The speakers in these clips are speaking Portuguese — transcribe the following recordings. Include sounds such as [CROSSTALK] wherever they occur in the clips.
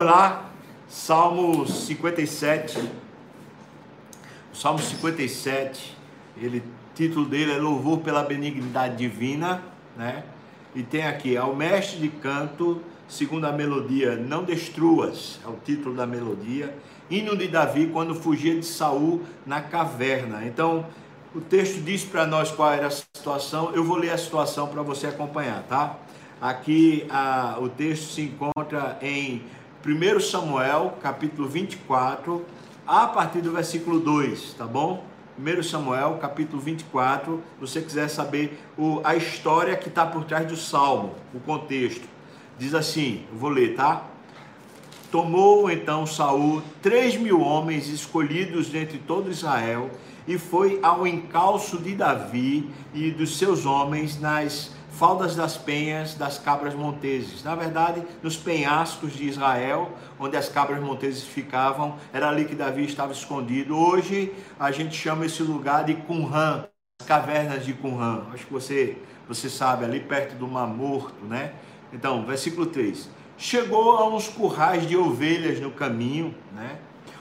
lá, Salmo 57. O Salmo 57, ele, título dele é Louvor pela Benignidade Divina, né? E tem aqui, ao mestre de canto, segundo a melodia, não destruas, é o título da melodia. Hino de Davi quando fugia de Saul na caverna. Então, o texto diz para nós qual era a situação. Eu vou ler a situação para você acompanhar, tá? Aqui a, o texto se encontra em 1 Samuel, capítulo 24, a partir do versículo 2, tá bom? 1 Samuel, capítulo 24, se você quiser saber o, a história que está por trás do salmo, o contexto. Diz assim, vou ler, tá? Tomou então Saul três mil homens escolhidos dentre todo Israel e foi ao encalço de Davi e dos seus homens nas faldas das penhas das cabras monteses. Na verdade, nos penhascos de Israel, onde as cabras monteses ficavam, era ali que Davi estava escondido. Hoje a gente chama esse lugar de Qumran, as cavernas de Qumran. Acho que você, você sabe, ali perto do Mar Morto, né? Então, versículo 3. Chegou a uns currais de ovelhas no caminho, né?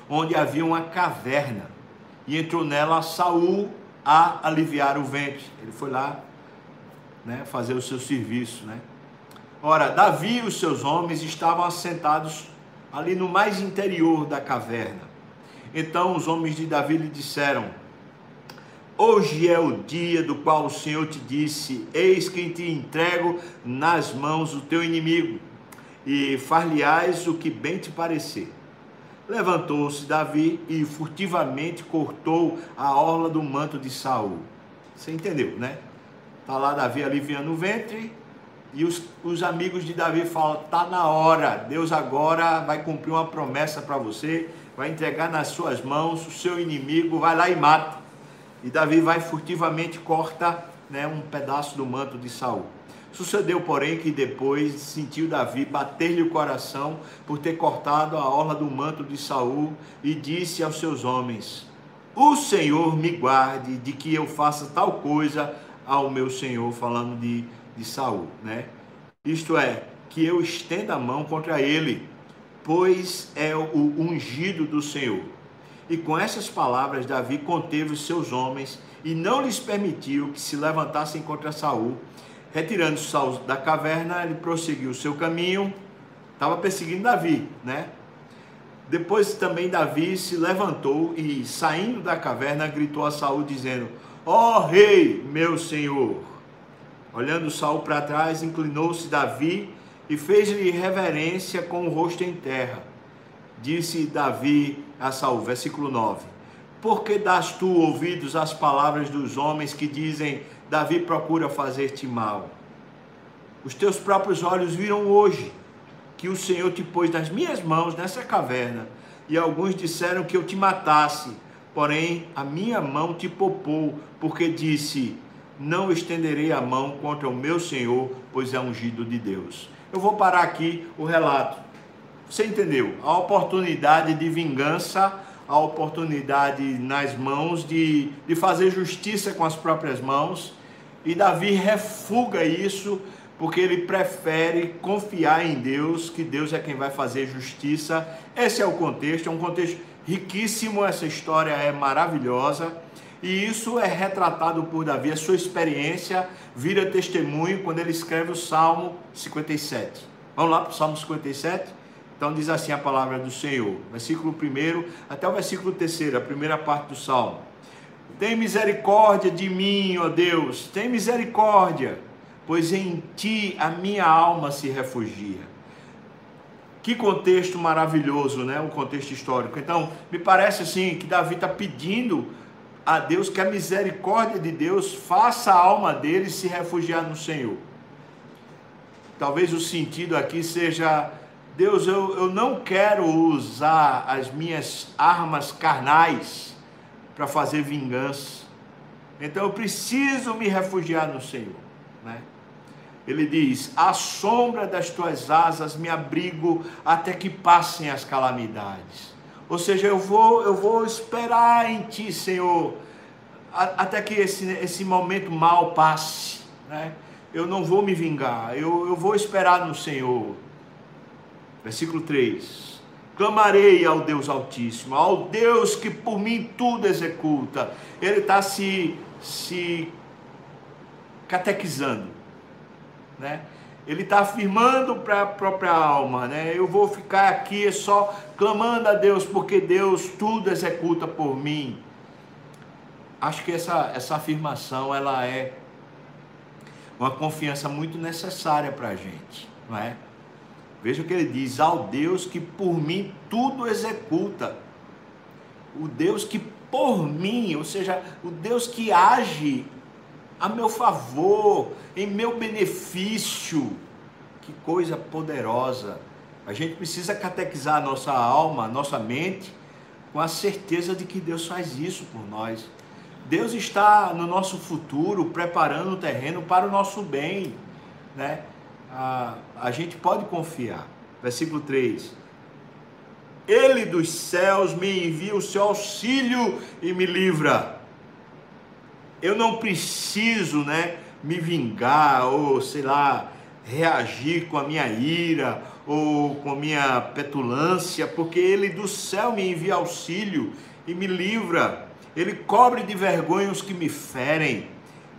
Onde havia uma caverna. E entrou nela Saul a aliviar o ventre. Ele foi lá né, fazer o seu serviço. Né? Ora, Davi e os seus homens estavam assentados ali no mais interior da caverna. Então os homens de Davi lhe disseram: Hoje é o dia do qual o Senhor te disse: Eis que te entrego nas mãos o teu inimigo, e far-lhe-ás o que bem te parecer. Levantou-se Davi e furtivamente cortou a orla do manto de Saul. Você entendeu, né? Está lá Davi aliviando o ventre. E os, os amigos de Davi falam: está na hora, Deus agora vai cumprir uma promessa para você, vai entregar nas suas mãos o seu inimigo, vai lá e mata. E Davi vai furtivamente corta né, um pedaço do manto de Saul. Sucedeu, porém, que depois sentiu Davi bater-lhe o coração por ter cortado a orla do manto de Saul e disse aos seus homens: O Senhor me guarde de que eu faça tal coisa ao meu senhor, falando de, de Saul, né? Isto é, que eu estenda a mão contra ele, pois é o ungido do Senhor. E com essas palavras, Davi conteve os seus homens e não lhes permitiu que se levantassem contra Saul. Retirando Saul da caverna, ele prosseguiu o seu caminho, estava perseguindo Davi, né? Depois também Davi se levantou e, saindo da caverna, gritou a Saul, dizendo: Ó oh, rei, meu senhor. Olhando Saul para trás, inclinou-se Davi e fez-lhe reverência com o rosto em terra. Disse Davi a Saul, versículo 9: Por que das tu ouvidos às palavras dos homens que dizem: Davi procura fazer-te mal? Os teus próprios olhos viram hoje que o Senhor te pôs nas minhas mãos nessa caverna, e alguns disseram que eu te matasse Porém, a minha mão te popou, porque disse: Não estenderei a mão contra o meu Senhor, pois é ungido de Deus. Eu vou parar aqui o relato. Você entendeu? A oportunidade de vingança, a oportunidade nas mãos de, de fazer justiça com as próprias mãos. E Davi refuga isso porque ele prefere confiar em Deus, que Deus é quem vai fazer justiça. Esse é o contexto, é um contexto riquíssimo, essa história é maravilhosa. E isso é retratado por Davi, a sua experiência vira testemunho quando ele escreve o Salmo 57. Vamos lá para o Salmo 57? Então diz assim a palavra do Senhor, versículo 1 até o versículo 3, a primeira parte do Salmo. Tem misericórdia de mim, ó Deus, tem misericórdia, pois em ti a minha alma se refugia. Que contexto maravilhoso, né? Um contexto histórico. Então, me parece assim que Davi está pedindo a Deus que a misericórdia de Deus faça a alma dele se refugiar no Senhor. Talvez o sentido aqui seja: Deus, eu, eu não quero usar as minhas armas carnais para fazer vingança. Então eu preciso me refugiar no Senhor, né? Ele diz: À sombra das tuas asas me abrigo até que passem as calamidades. Ou seja, eu vou, eu vou esperar em ti, Senhor, até que esse, esse momento mal passe. Né? Eu não vou me vingar, eu, eu vou esperar no Senhor. Versículo 3: Clamarei ao Deus Altíssimo, ao Deus que por mim tudo executa. Ele está se, se catequizando, né? Ele está afirmando para a própria alma, né? Eu vou ficar aqui só clamando a Deus, porque Deus tudo executa por mim. Acho que essa, essa afirmação ela é uma confiança muito necessária para a gente, não é? Veja o que ele diz: ao Deus que por mim tudo executa. O Deus que por mim, ou seja, o Deus que age a meu favor, em meu benefício. Que coisa poderosa. A gente precisa catequizar a nossa alma, a nossa mente, com a certeza de que Deus faz isso por nós. Deus está no nosso futuro preparando o terreno para o nosso bem, né? A, a gente pode confiar. Versículo 3. Ele dos céus me envia o seu auxílio e me livra. Eu não preciso, né, me vingar ou sei lá, reagir com a minha ira ou com a minha petulância, porque ele do céu me envia auxílio e me livra ele cobre de vergonha os que me ferem.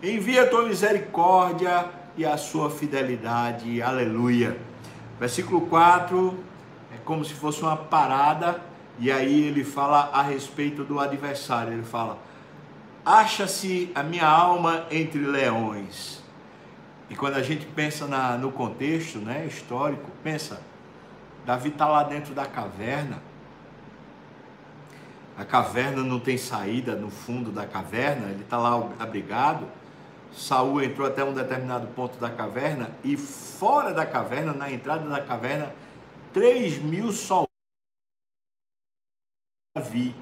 Envia a tua misericórdia e a sua fidelidade. Aleluia. Versículo 4 é como se fosse uma parada, e aí ele fala a respeito do adversário. Ele fala: Acha-se a minha alma entre leões. E quando a gente pensa na, no contexto né, histórico, pensa, Davi está lá dentro da caverna, a caverna não tem saída no fundo da caverna, ele está lá abrigado. Saul entrou até um determinado ponto da caverna e fora da caverna, na entrada da caverna, 3 mil soldados. Davi.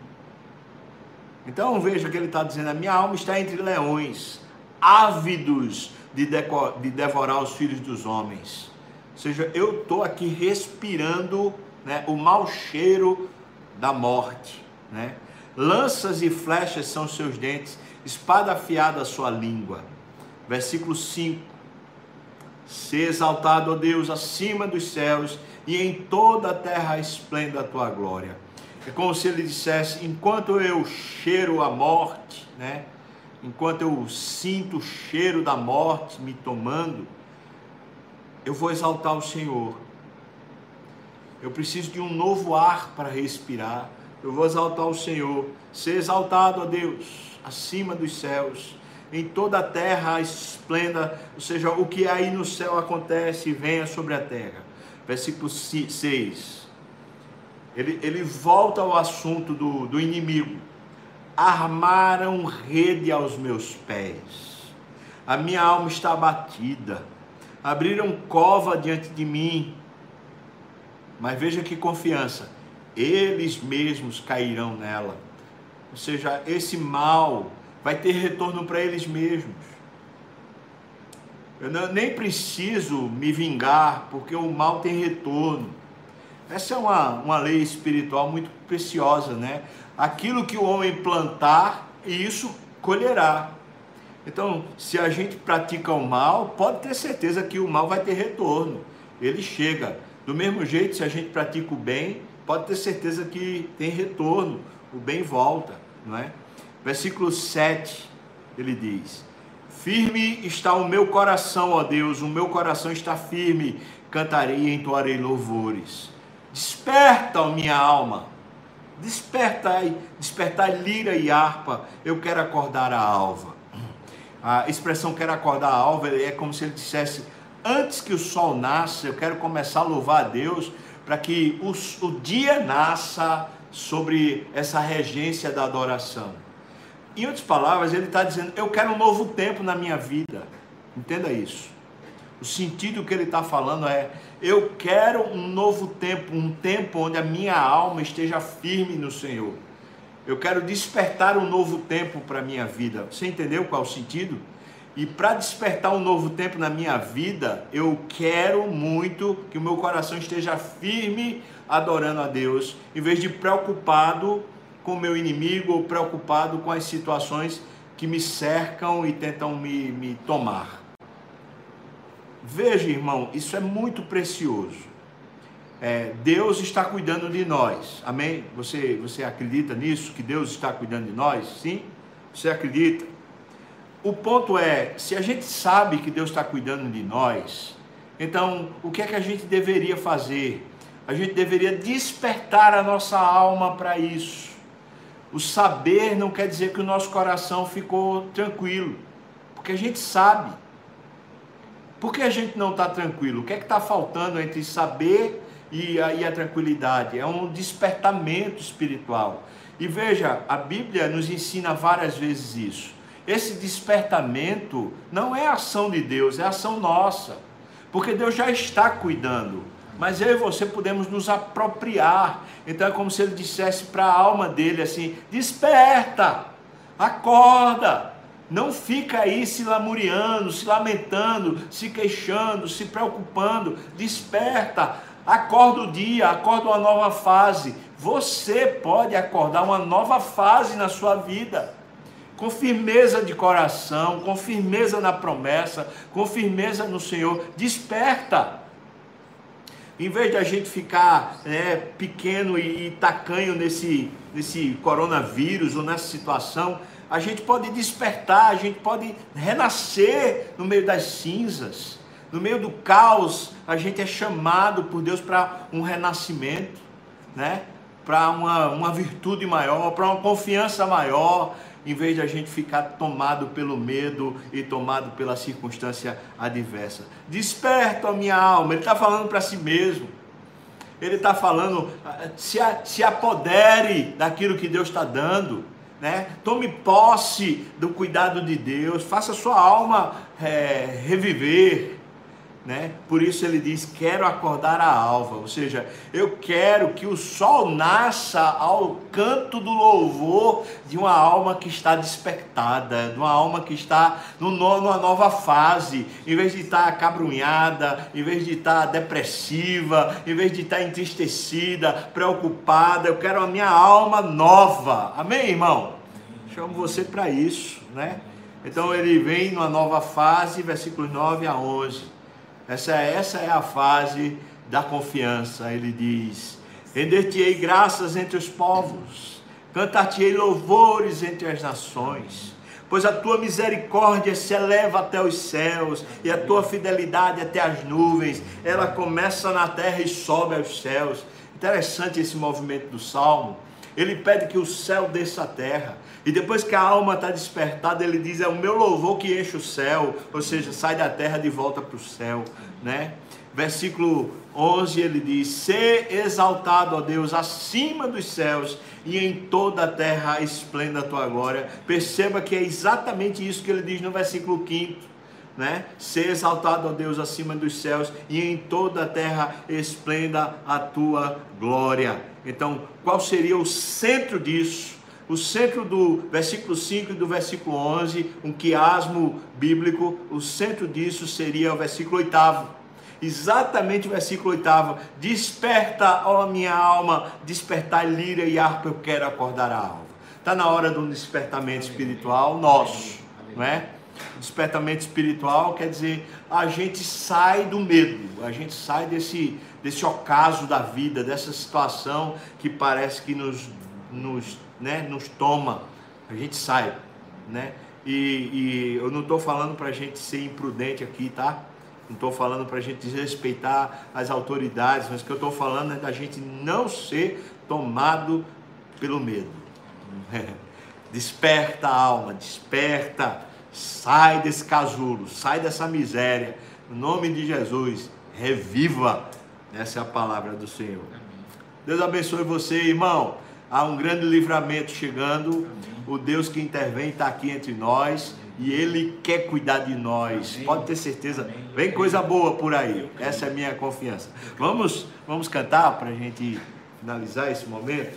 Então veja que ele está dizendo: a minha alma está entre leões, ávidos de, de devorar os filhos dos homens. Ou seja, eu estou aqui respirando né, o mau cheiro da morte né? Lanças e flechas são seus dentes, espada afiada sua língua. Versículo 5. Se exaltado, ó Deus, acima dos céus, e em toda a terra esplenda a tua glória. É como se ele dissesse: enquanto eu cheiro a morte, né? enquanto eu sinto o cheiro da morte me tomando, eu vou exaltar o Senhor. Eu preciso de um novo ar para respirar eu vou exaltar o Senhor. Ser exaltado a Deus acima dos céus. Em toda a terra esplenda, ou seja, o que aí no céu acontece, venha sobre a terra. Versículo 6. Ele, ele volta ao assunto do, do inimigo. Armaram rede aos meus pés. A minha alma está abatida. Abriram cova diante de mim. Mas veja que confiança eles mesmos cairão nela. Ou seja, esse mal vai ter retorno para eles mesmos. Eu não, nem preciso me vingar, porque o mal tem retorno. Essa é uma, uma lei espiritual muito preciosa, né? Aquilo que o homem plantar, isso colherá. Então, se a gente pratica o mal, pode ter certeza que o mal vai ter retorno. Ele chega. Do mesmo jeito, se a gente pratica o bem, pode ter certeza que tem retorno, o bem volta, não é? Versículo 7, ele diz: Firme está o meu coração, ó Deus, o meu coração está firme, cantarei e entoarei louvores. Desperta, ó minha alma, despertai, despertai lira e harpa, eu quero acordar a alva. A expressão quero acordar a alva é como se ele dissesse: Antes que o sol nasça, eu quero começar a louvar a Deus para que os, o dia nasça sobre essa regência da adoração. Em outras palavras, ele está dizendo: Eu quero um novo tempo na minha vida. Entenda isso. O sentido que ele está falando é: Eu quero um novo tempo, um tempo onde a minha alma esteja firme no Senhor. Eu quero despertar um novo tempo para a minha vida. Você entendeu qual é o sentido? E para despertar um novo tempo na minha vida, eu quero muito que o meu coração esteja firme adorando a Deus, em vez de preocupado com o meu inimigo ou preocupado com as situações que me cercam e tentam me, me tomar. Veja, irmão, isso é muito precioso. é, Deus está cuidando de nós. Amém? Você, você acredita nisso? Que Deus está cuidando de nós? Sim? Você acredita? O ponto é, se a gente sabe que Deus está cuidando de nós, então o que é que a gente deveria fazer? A gente deveria despertar a nossa alma para isso. O saber não quer dizer que o nosso coração ficou tranquilo, porque a gente sabe. Por que a gente não está tranquilo? O que é que está faltando entre saber e a, e a tranquilidade? É um despertamento espiritual. E veja, a Bíblia nos ensina várias vezes isso. Esse despertamento não é ação de Deus, é ação nossa. Porque Deus já está cuidando. Mas eu e você podemos nos apropriar. Então é como se ele dissesse para a alma dele assim: desperta, acorda, não fica aí se lamuriando, se lamentando, se queixando, se preocupando. Desperta, acorda o dia, acorda uma nova fase. Você pode acordar uma nova fase na sua vida. Com firmeza de coração, com firmeza na promessa, com firmeza no Senhor. Desperta. Em vez de a gente ficar né, pequeno e, e tacanho nesse, nesse coronavírus ou nessa situação, a gente pode despertar, a gente pode renascer no meio das cinzas, no meio do caos, a gente é chamado por Deus para um renascimento, né? para uma, uma virtude maior, para uma confiança maior, em vez de a gente ficar tomado pelo medo e tomado pela circunstância adversa. Desperta a minha alma, ele está falando para si mesmo. Ele está falando, se, se apodere daquilo que Deus está dando, né? Tome posse do cuidado de Deus, faça sua alma é, reviver, né? Por isso ele diz: Quero acordar a alva, ou seja, eu quero que o sol nasça ao canto do louvor de uma alma que está despertada, de uma alma que está numa nova fase, em vez de estar acabrunhada, em vez de estar depressiva, em vez de estar entristecida, preocupada. Eu quero a minha alma nova, amém, irmão? Chamo você para isso, né? Então ele vem numa nova fase, versículos 9 a 11. Essa, essa é a fase da confiança. Ele diz: Render-te-ei graças entre os povos, cantar-te-ei louvores entre as nações, pois a tua misericórdia se eleva até os céus e a tua fidelidade até as nuvens. Ela começa na terra e sobe aos céus. Interessante esse movimento do salmo. Ele pede que o céu desça à terra. E depois que a alma está despertada, ele diz: É o meu louvor que enche o céu, ou seja, sai da terra de volta para o céu, né? Versículo 11 ele diz: Ser exaltado, ó Deus, acima dos céus e em toda a terra esplenda a tua glória. Perceba que é exatamente isso que ele diz no versículo 5 né? Ser exaltado, ó Deus, acima dos céus e em toda a terra esplenda a tua glória. Então, qual seria o centro disso? o centro do versículo 5 e do versículo 11, um quiasmo bíblico, o centro disso seria o versículo 8. Exatamente o versículo 8. Desperta, ó minha alma, despertar lira e harpa, eu quero acordar a alma. Está na hora de um despertamento espiritual nosso, não é? Despertamento espiritual quer dizer a gente sai do medo, a gente sai desse, desse ocaso da vida, dessa situação que parece que nos, nos né, nos toma, a gente sai, né? E, e eu não estou falando para a gente ser imprudente aqui, tá? Não estou falando para a gente desrespeitar as autoridades, mas o que eu estou falando é da gente não ser tomado pelo medo. [LAUGHS] desperta a alma, desperta, sai desse casulo, sai dessa miséria. No nome de Jesus, reviva. Essa é a palavra do Senhor. Deus abençoe você, irmão. Há um grande livramento chegando. O Deus que intervém está aqui entre nós e Ele quer cuidar de nós. Amém. Pode ter certeza. Amém. Vem coisa boa por aí. Essa é a minha confiança. Vamos, vamos cantar para a gente finalizar esse momento.